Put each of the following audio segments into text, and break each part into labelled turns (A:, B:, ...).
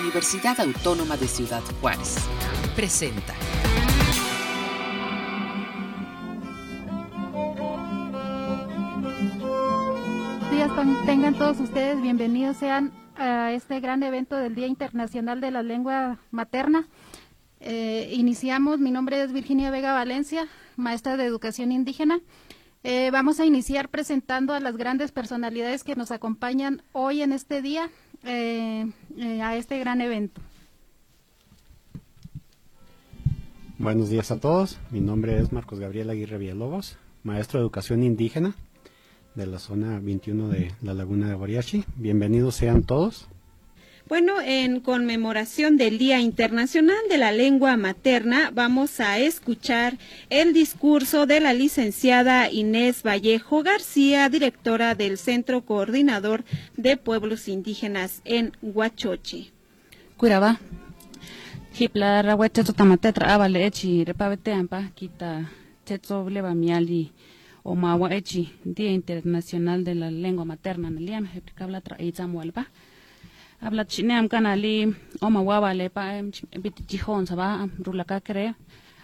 A: Universidad Autónoma de Ciudad Juárez. Presenta.
B: días tengan todos ustedes, bienvenidos sean a este gran evento del Día Internacional de la Lengua Materna. Eh, iniciamos, mi nombre es Virginia Vega Valencia, maestra de Educación Indígena. Eh, vamos a iniciar presentando a las grandes personalidades que nos acompañan hoy en este día eh, eh, a este gran evento.
C: Buenos días a todos. Mi nombre es Marcos Gabriel Aguirre Villalobos, maestro de educación indígena de la zona 21 de la Laguna de Boriachi. Bienvenidos sean todos.
D: Bueno, en conmemoración del Día Internacional de la Lengua Materna, vamos a escuchar el discurso de la licenciada Inés Vallejo García, directora del Centro Coordinador de Pueblos Indígenas en Huachoche.
E: Curaba. Hipla tamatetra avale echi repavete ampa kita tetso bleva miali o mawa echi Día Internacional de la Lengua Materna naliam hepikabla tra habla chineam kanali oma wawa le pa bit jihon saba rula ka kre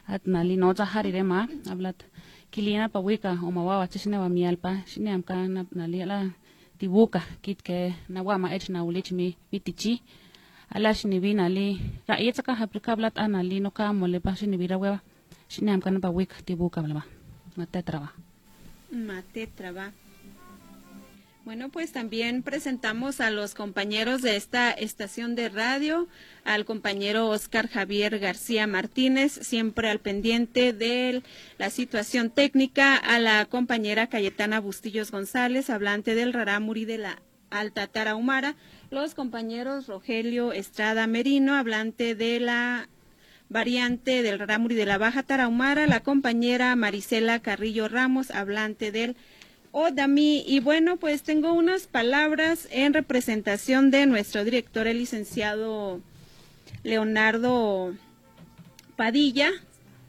E: at nali no za hari re ma habla kilina pa wika oma wawa chine wa mial pa chineam kana nali la tibuka kit ke na wama ech na ulich mi bitichi ala chine bi nali ra yetsa ka habla anali no ka mole pa chine bi ra wewa chineam kana pa wika tibuka bla matetraba
D: ma tetraba bueno, pues también presentamos a los compañeros de esta estación de radio, al compañero Oscar Javier García Martínez, siempre al pendiente de la situación técnica, a la compañera Cayetana Bustillos González, hablante del Rarámuri de la Alta Tarahumara, los compañeros Rogelio Estrada Merino, hablante de la variante del Rarámuri de la Baja Tarahumara, la compañera Marisela Carrillo Ramos, hablante del Odami. Y bueno, pues tengo unas palabras en representación de nuestro director, el licenciado Leonardo Padilla,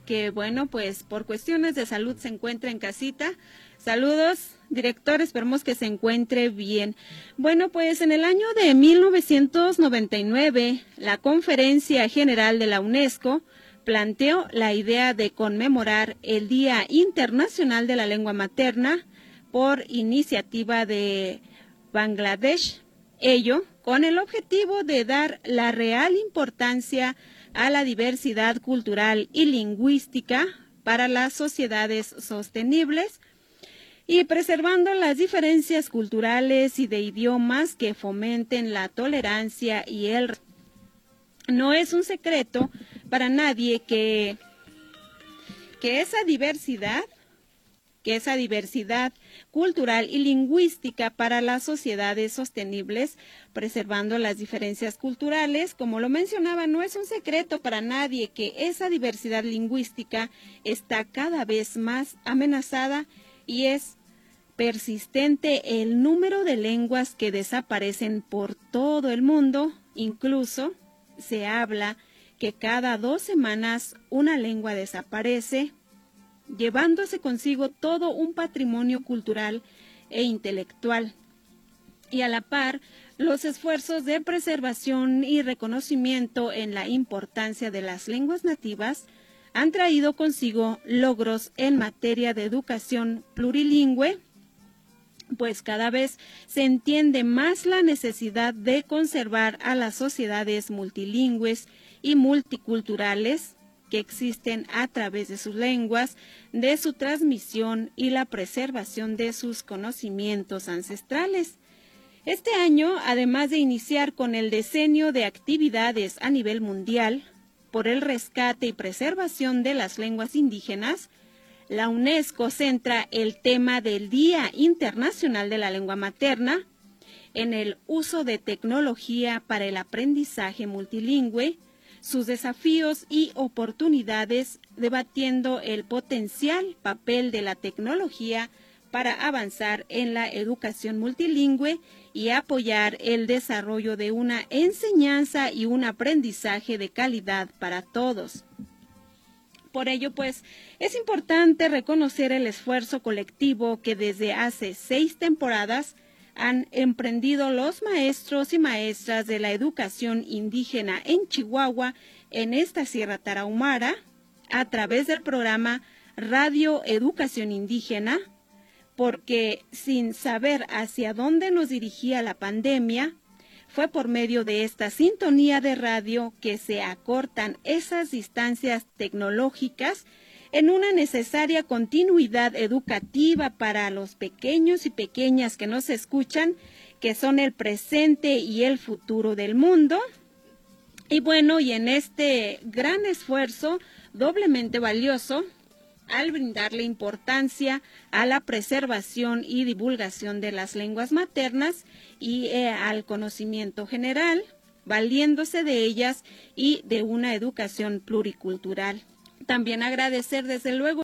D: que bueno, pues por cuestiones de salud se encuentra en casita. Saludos, director, esperemos que se encuentre bien. Bueno, pues en el año de 1999, la Conferencia General de la UNESCO planteó la idea de conmemorar el Día Internacional de la Lengua Materna por iniciativa de Bangladesh, ello con el objetivo de dar la real importancia a la diversidad cultural y lingüística para las sociedades sostenibles y preservando las diferencias culturales y de idiomas que fomenten la tolerancia y el no es un secreto para nadie que que esa diversidad que esa diversidad cultural y lingüística para las sociedades sostenibles, preservando las diferencias culturales. Como lo mencionaba, no es un secreto para nadie que esa diversidad lingüística está cada vez más amenazada y es persistente el número de lenguas que desaparecen por todo el mundo, incluso se habla que cada dos semanas una lengua desaparece llevándose consigo todo un patrimonio cultural e intelectual. Y a la par, los esfuerzos de preservación y reconocimiento en la importancia de las lenguas nativas han traído consigo logros en materia de educación plurilingüe, pues cada vez se entiende más la necesidad de conservar a las sociedades multilingües y multiculturales que existen a través de sus lenguas, de su transmisión y la preservación de sus conocimientos ancestrales. Este año, además de iniciar con el diseño de actividades a nivel mundial por el rescate y preservación de las lenguas indígenas, la UNESCO centra el tema del Día Internacional de la Lengua Materna en el uso de tecnología para el aprendizaje multilingüe, sus desafíos y oportunidades, debatiendo el potencial papel de la tecnología para avanzar en la educación multilingüe y apoyar el desarrollo de una enseñanza y un aprendizaje de calidad para todos. Por ello, pues, es importante reconocer el esfuerzo colectivo que desde hace seis temporadas han emprendido los maestros y maestras de la educación indígena en Chihuahua, en esta Sierra Tarahumara, a través del programa Radio Educación Indígena, porque sin saber hacia dónde nos dirigía la pandemia, fue por medio de esta sintonía de radio que se acortan esas distancias tecnológicas en una necesaria continuidad educativa para los pequeños y pequeñas que nos escuchan, que son el presente y el futuro del mundo. Y bueno, y en este gran esfuerzo doblemente valioso, al brindarle importancia a la preservación y divulgación de las lenguas maternas y eh, al conocimiento general, valiéndose de ellas y de una educación pluricultural. También agradecer desde luego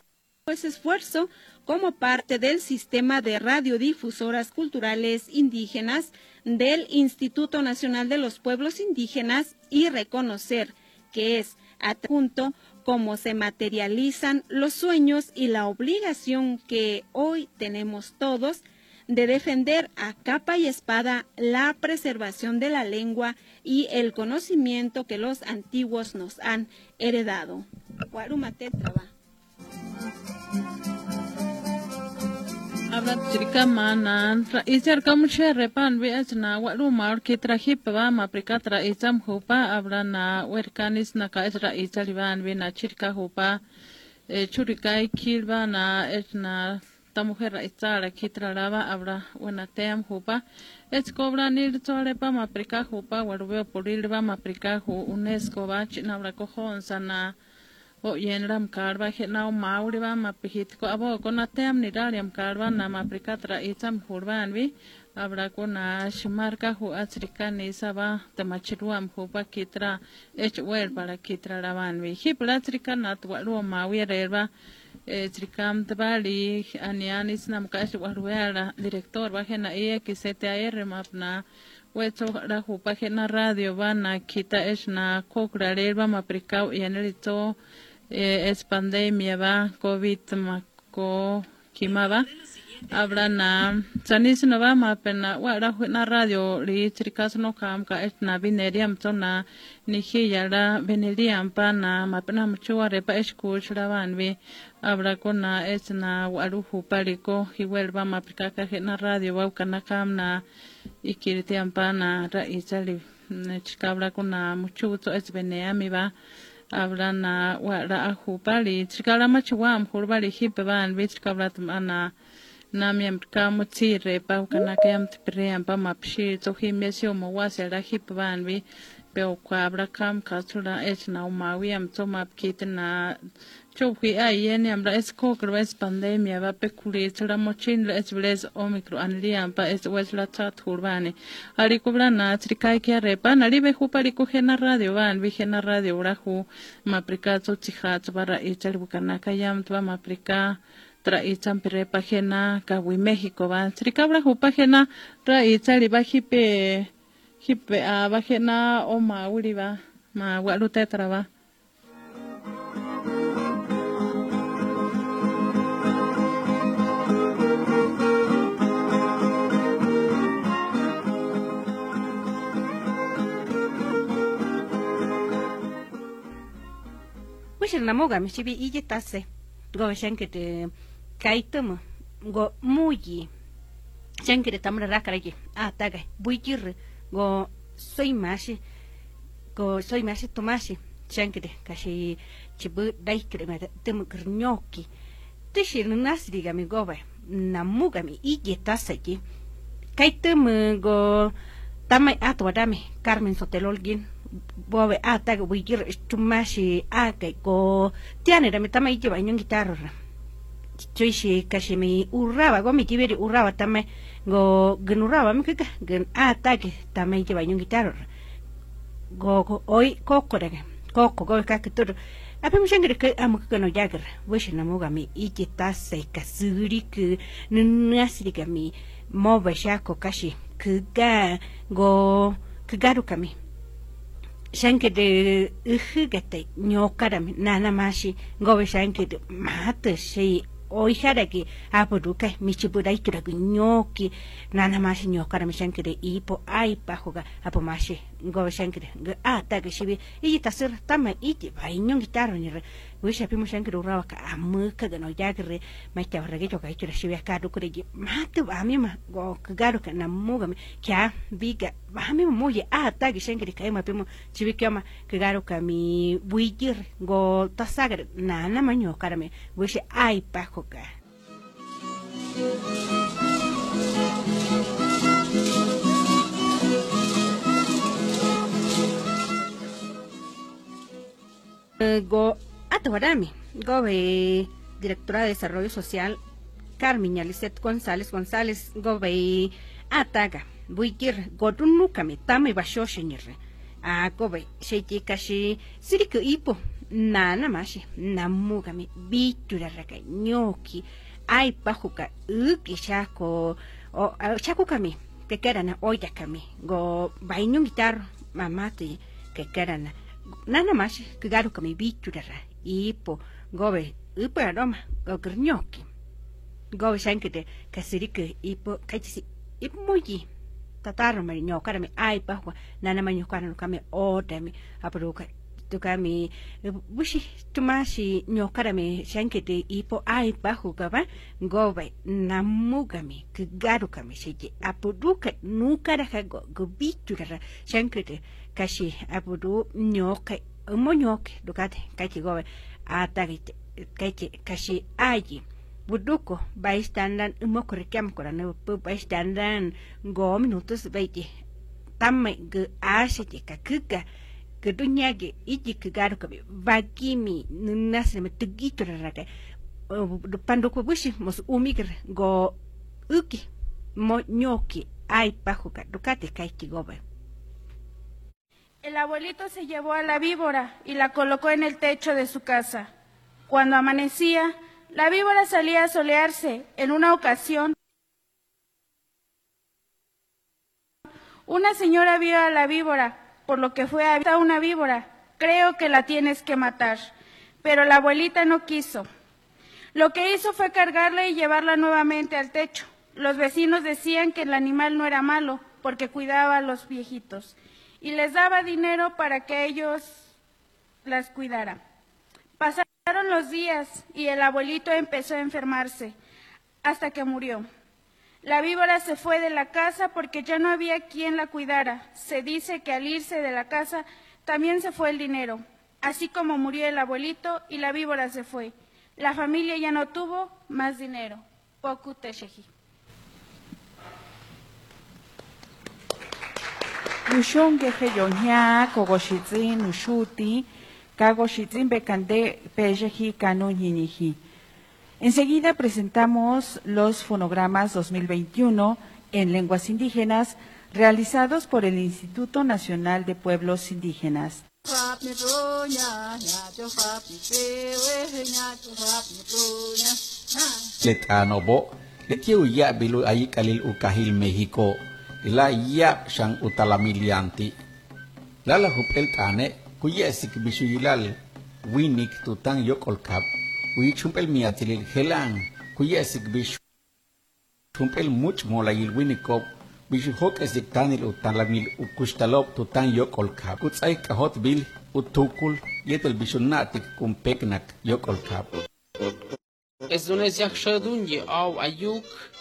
D: ese esfuerzo como parte del sistema de radiodifusoras culturales indígenas del Instituto Nacional de los Pueblos Indígenas y reconocer que es adjunto cómo se materializan los sueños y la obligación que hoy tenemos todos de defender a capa y espada la preservación de la lengua y el conocimiento que los antiguos nos han heredado.
F: Abra chirika manan tra ijar kamu chere pan bi na walu mar ki tra hip ba ma prika tra izam hupa abra na werkanis na ka isra izali ban bi na chirika hupa e churika ikil ba na es na ta mujer izara ki tra lava abra una tem hupa es cobra nir tole pa ma prika hupa walu veo puril ba ma prika hu unesco ba china abra cojon sana o yen ram karba he na mauri ba ma pihit ko abo ko na tem ni ram karba na ma prikatra itam hurban vi. Abra ko na shumar ka hu atsrika ni saba te machiruam hu pa kitra ech wer para kitra raban vi. Hi platrika na twa ru ma wi reba trikam tabali anianis nam ka ech warwera director ba hena e ki CTR mapna wecho ra hu pa hena radio ba na kita ech na kokra reba ma prikau yanelito eh, es pandemia va covid mako kimaba abra na sanis no va ma pena wa ra na radio ri trikas no kam ka et na bineriam to na ni hi ya ra beneriam pa na ma pena mucho pa school shra van vi abra ko na es na waru hu pari ko hi vuelva ma prika ka na radio wa kana kam na ikirtiam pa na ra isali ko na es va abra na wara ahu pali chikala machuam hurbali hipe ban bich kabla ana na miam ka mutire pa kana kayam tipream pa mapshi to himesio mo wase ra hipe ban bi pero kwa abra kam kasura es na umawiam to map kitna chokwi ai yen ambra es ko es pandemia va pekuli tsara mochin la es pa es wes la chat urbane ari kubra na trikai kia repa na ribe hu pari ko gena radio van vi gena radio urahu maprika ichal bukana kayam twa maprika tra icham pire pagina kawi México va trikabra hu pagina tra ichali va hipe hipe a vagina o ma uri va ma walu tetra va
G: Wishin na moga mi shibi ije tase. Go shankete kaitama. Go muyi. Shankete tamra rakaraki. Ah, taga. Buikir. Go soy mashi. Go soy mashi tomashi. Shankete kashi chibu daikre ma temu krnyoki. Tishi nasri gami gobe. Na muga mi ije tase ki. Kaitama go tamai atwa dami Carmen Sotelolgin bobe ata go wikir tumashi aka ko tiane rame tama ije ba nyong gitar choishi kashi mi urraba go mi tiberi urraba tame go gnurraba mi kika gen ata ke tama ije ba nyong gitar go go oi kokore koko go ka kitur ape mi shangre ke amu ka no yagar wish na moga mi ije tase kasuri ku nunasri ka mi mobe shako kashi kuga go kugaru kami shanke de uhugate nyokarami nana mashi gobe shanke de mata shi oijaraki apuruka michipurai nyoki nana mashi nyokara mishankire ipo ai pajuga apo mashi go shankire a ta que shibi y tasir tama iti bai nyong gitaro ni re wisha pimo shankire urawa ka amuka ga no yagre mai ta rege jo ka ichira shibi ka du kure gi matu ami ma go kagaru ka namuga kya biga ami mo ye a ta que shankire kai ma pimo shibi kama kagaru ka mi buigir go tasagre nana ma nyokara me wisha ai pajuga go atobarami go be directora de desarrollo social Carmen Yalicet González González go be ataga buikir go tunukami tami bashoshinire a go be sheiti kashi siriku ipo nana mashi namugami bitura raka nyoki ai pajuka uki shako o chakukami que querana oya kami go bainyo guitarro mamati que querana nana más que garu kami bichurara ipo gobe ipo aroma go grnyoki gobe shankete kasirike ipo kachisi ipo moyi. Tataro mari nyokara mi ai pahwa nana ma nyokara kami odami apruka tukami bushi tumashi nyokara mi shankete ipo ai bahu gaba gobe namugami kagaru kami shiki apuduka nukara hago gobiturara shankete kashi nyoka un dukate ducate caichi gobe atagite caichi kashi aji. Buduko baistandan kora ne korane bai standan go minutos veiti tamme gu ashite kakuka ge iji kegaru kabe bagimi nunasne me tugito rarate panduko bushi mos umigre go uki moñoki ai pahuka dukate caichi gobe
H: El abuelito se llevó a la víbora y la colocó en el techo de su casa. Cuando amanecía, la víbora salía a solearse. En una ocasión, una señora vio a la víbora por lo que fue a una víbora. Creo que la tienes que matar. Pero la abuelita no quiso. Lo que hizo fue cargarla y llevarla nuevamente al techo. Los vecinos decían que el animal no era malo porque cuidaba a los viejitos y les daba dinero para que ellos las cuidaran. Pasaron los días y el abuelito empezó a enfermarse hasta que murió. La víbora se fue de la casa porque ya no había quien la cuidara. Se dice que al irse de la casa también se fue el dinero. Así como murió el abuelito y la víbora se fue. La familia ya no tuvo más dinero. Poku Tesheji.
I: Nushonge heyonya kogoshitzi nushuti kagoshitzi bekande pejeji kano ñiñiji. Enseguida presentamos los fonogramas 2021 en lenguas indígenas realizados por el Instituto Nacional de Pueblos Indígenas.
J: Letanobo, letiu ya bilu ayi kalil ukahil Mexico, ila ya utalamilianti. Lala hupel tane, kuya sik bisu yilal, winik tutang yok olkap, wi chumpel miatilil helang, kuya sik bisu. Chumpel much mola yil winikop, bisu hok esik tanil utalamil ukustalop tutang yok olkap. Kutsay kahot bil utukul, yetel bisu natik kumpeknak yok olkap.
K: Es yakshadunye au ayuk y ganó Shakov de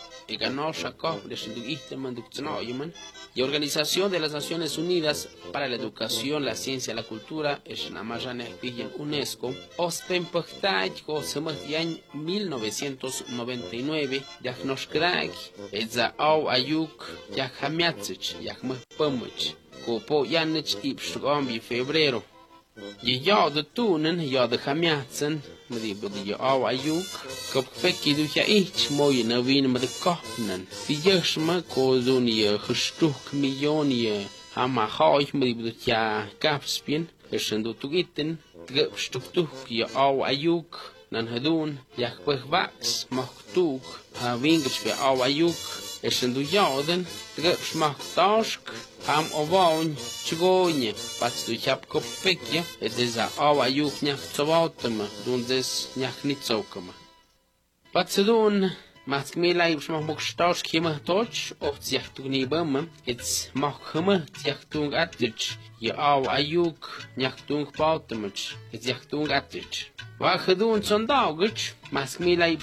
K: y Organización de las Naciones Unidas para la Educación, la Ciencia y la Cultura, es en UNESCO, Sematian 1999, Yachnoshkrak, Edza Au Ayuk, Yachamiatzich, Yachmapamich, Kopo Yanich y febrero. Je jade toenen, jade gamiatsen, maar die budde je ouwe ajoek. Kop doet je iets mooie nou naar wien met de kopnen. Die jesme je gestuk miljoen je. Hama gaaj maar die bedoelt je kapspien. Gersen doet ook eten. Toek je ouwe ajoek. Dan het doen, ja weg wax, mag toek. Ha weer bij ouwe. Es sind du Jaden, der schmacht Tausch, am Ovaun, Chigoni, was du hab pekje, et des a Ova Juchnia zu Wautema, du und des Nach Nitzaukema. Was du tun, macht mir leid, ich mach mich Tausch, kima Tausch, auf sich tun nebem, et mach
L: kima, sich tung Gattitsch, je Ova Juch, Nach tun Wautema, et sich tun Gattitsch. Wach du und zon Daugitsch, mach mir leid,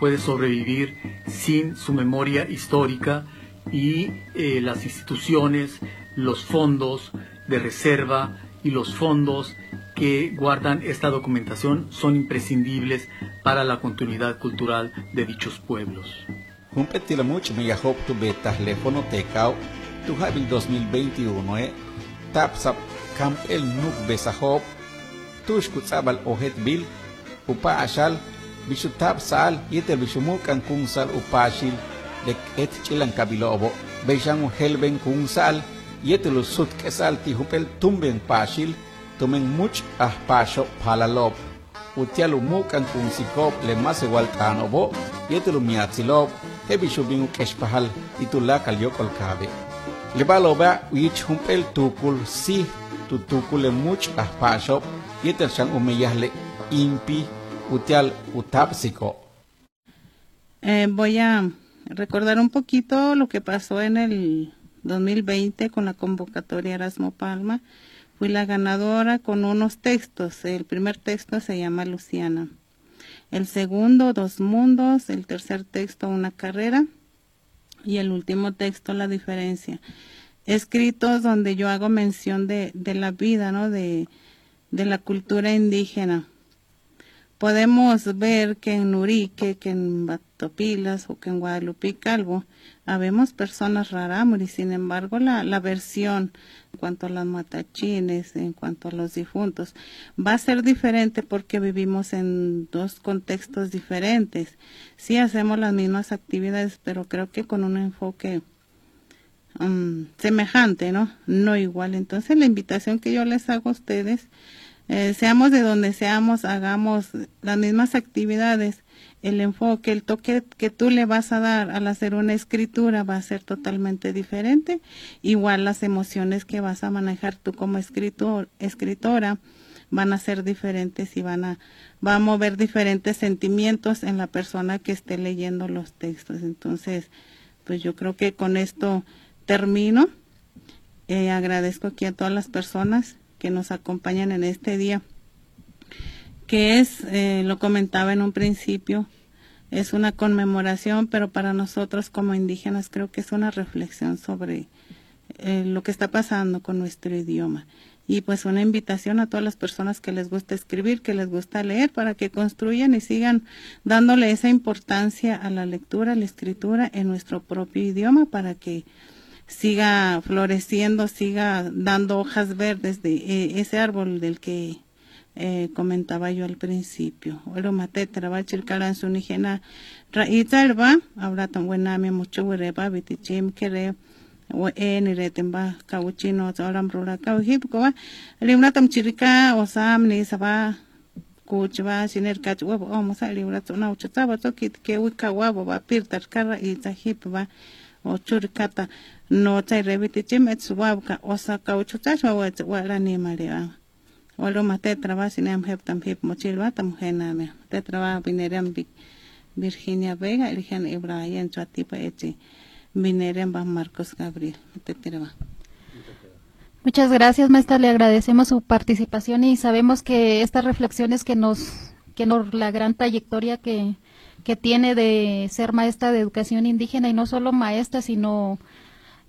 L: puede sobrevivir sin su memoria histórica y eh, las instituciones, los fondos de reserva y los fondos que guardan esta documentación son imprescindibles para la continuidad cultural de dichos pueblos.
J: Humpetila much me yahop tu beta teléfono tecao tu habil 2021 tapsap camp el nuk besahop tush kutsabal ohet bil upa ashal bishu tapsal yetel bishu mukan kungsal upashil lek et chilan kabilobo beishan helben kungsal yetel sut kesal ti hupel tumben pashil tumen much ah pasho palalop utialu mukan kungsikop le mas igual tanobo yetel miatzilop hebishu bingu keshpahal itula kalyokol kabe le baloba humpel tukul si tu tukul le much ah pasho yetel shan umeyahle impi
M: Eh, voy a recordar un poquito lo que pasó en el 2020 con la convocatoria Erasmo Palma. Fui la ganadora con unos textos. El primer texto se llama Luciana. El segundo, Dos Mundos. El tercer texto, Una Carrera. Y el último texto, La Diferencia. Escritos donde yo hago mención de, la vida, ¿no? De la cultura indígena podemos ver que en Nurique, que en Batopilas o que en Guadalupe Calvo, habemos personas rarámuris, sin embargo la, la versión en cuanto a las matachines, en cuanto a los difuntos, va a ser diferente porque vivimos en dos contextos diferentes. Sí hacemos las mismas actividades, pero creo que con un enfoque um, semejante, ¿no? No igual. Entonces la invitación que yo les hago a ustedes eh, seamos de donde seamos, hagamos las mismas actividades, el enfoque, el toque que tú le vas a dar al hacer una escritura va a ser totalmente diferente. Igual las emociones que vas a manejar tú como escritor, escritora van a ser diferentes y van a, va a mover diferentes sentimientos en la persona que esté leyendo los textos. Entonces, pues yo creo que con esto termino. Eh, agradezco aquí a todas las personas que nos acompañan en este día, que es, eh, lo comentaba en un principio, es una conmemoración, pero para nosotros como indígenas creo que es una reflexión sobre eh, lo que está pasando con nuestro idioma. Y pues una invitación a todas las personas que les gusta escribir, que les gusta leer, para que construyan y sigan dándole esa importancia a la lectura, a la escritura en nuestro propio idioma, para que siga floreciendo, siga dando hojas verdes de eh, ese árbol del que eh, comentaba yo al principio. Oro mate trabachil kalan sunijena raitarba, habla tan buena mi mucho wereba vitichim kere wa eni retemba kawuchino tsoram rura kawhip ko limna tam chirika osam ni saba kuchba siner kachwa o mosa limna tsona uchataba to kit ke wika wabo ba pirtar kara itahip ba o churikata no tai reviti chim et suwabka osa kauchu tashwa wa wala ni maria walo ma te traba sinem hep tam hep mochilwa tam hena me te traba binerem Virginia Vega eligen Ibrahim Chuatipa echi binerem ba Marcos Gabriel. Te traba
B: Muchas gracias, maestra. Le agradecemos su participación y sabemos que estas reflexiones que nos, que nos, la gran trayectoria que, que tiene de ser maestra de educación indígena y no solo maestra, sino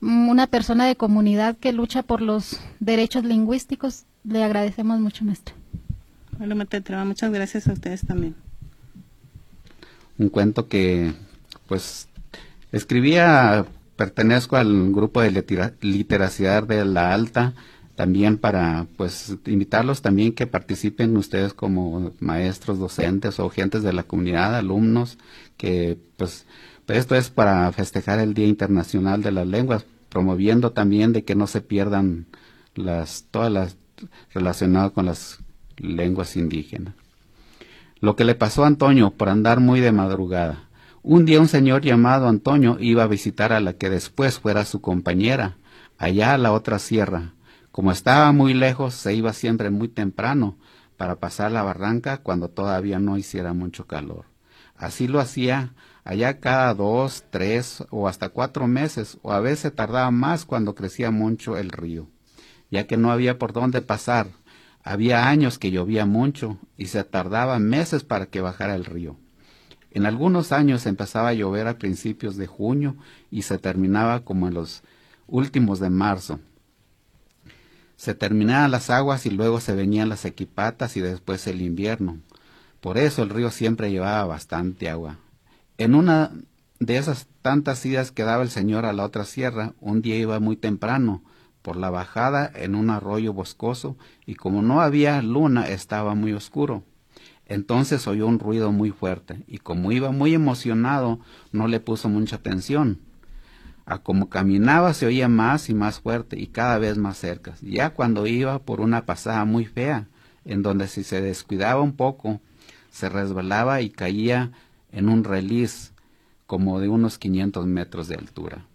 B: una persona de comunidad que lucha por los derechos lingüísticos. Le agradecemos mucho, maestra.
M: Bueno, muchas gracias a ustedes también.
N: Un cuento que, pues, escribía, pertenezco al grupo de literacidad de la Alta, también para, pues, invitarlos también que participen ustedes como maestros, docentes o gentes de la comunidad, alumnos, que, pues, Esto es para festejar el Día Internacional de las Lenguas, promoviendo también de que no se pierdan las todas las relacionadas con las lenguas indígenas. Lo que le pasó a Antonio por andar muy de madrugada. Un día un señor llamado Antonio iba a visitar a la que después fuera su compañera, allá a la otra sierra. Como estaba muy lejos, se iba siempre muy temprano para pasar la barranca cuando todavía no hiciera mucho calor. Así lo hacía allá cada dos, tres o hasta cuatro meses, o a veces tardaba más cuando crecía mucho el río, ya que no había por dónde pasar. Había años que llovía mucho y se tardaba meses para que bajara el río. En algunos años empezaba a llover a principios de junio y se terminaba como en los últimos de marzo. Se terminaban las aguas y luego se venían las equipatas y después el invierno. Por eso el río siempre llevaba bastante agua. En una de esas tantas idas que daba el señor a la otra sierra, un día iba muy temprano, por la bajada en un arroyo boscoso, y como no había luna estaba muy oscuro. Entonces oyó un ruido muy fuerte, y como iba muy emocionado, no le puso mucha atención. A como caminaba se oía más y más fuerte y cada vez más cerca, ya cuando iba por una pasada muy fea, en donde si se descuidaba un poco, se resbalaba y caía en un reliz como de unos 500 metros de altura.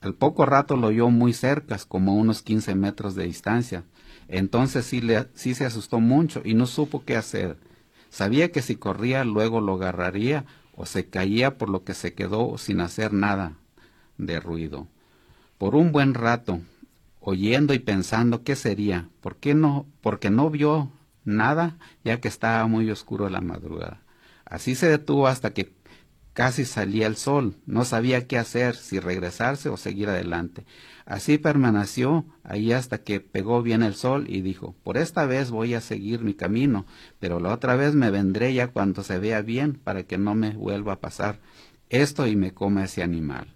N: Al poco rato lo oyó muy cerca, como unos 15 metros de distancia. Entonces sí, sí se asustó mucho y no supo qué hacer. Sabía que si corría luego lo agarraría o se caía por lo que se quedó sin hacer nada de ruido. Por un buen rato, oyendo y pensando qué sería, ¿por qué no? Porque no vio nada, ya que estaba muy oscuro la madrugada. Así se detuvo hasta que casi salía el sol. No sabía qué hacer, si regresarse o seguir adelante. Así permaneció ahí hasta que pegó bien el sol y dijo, por esta vez voy a seguir mi camino, pero la otra vez me vendré ya cuando se vea bien para que no me vuelva a pasar esto y me coma ese animal.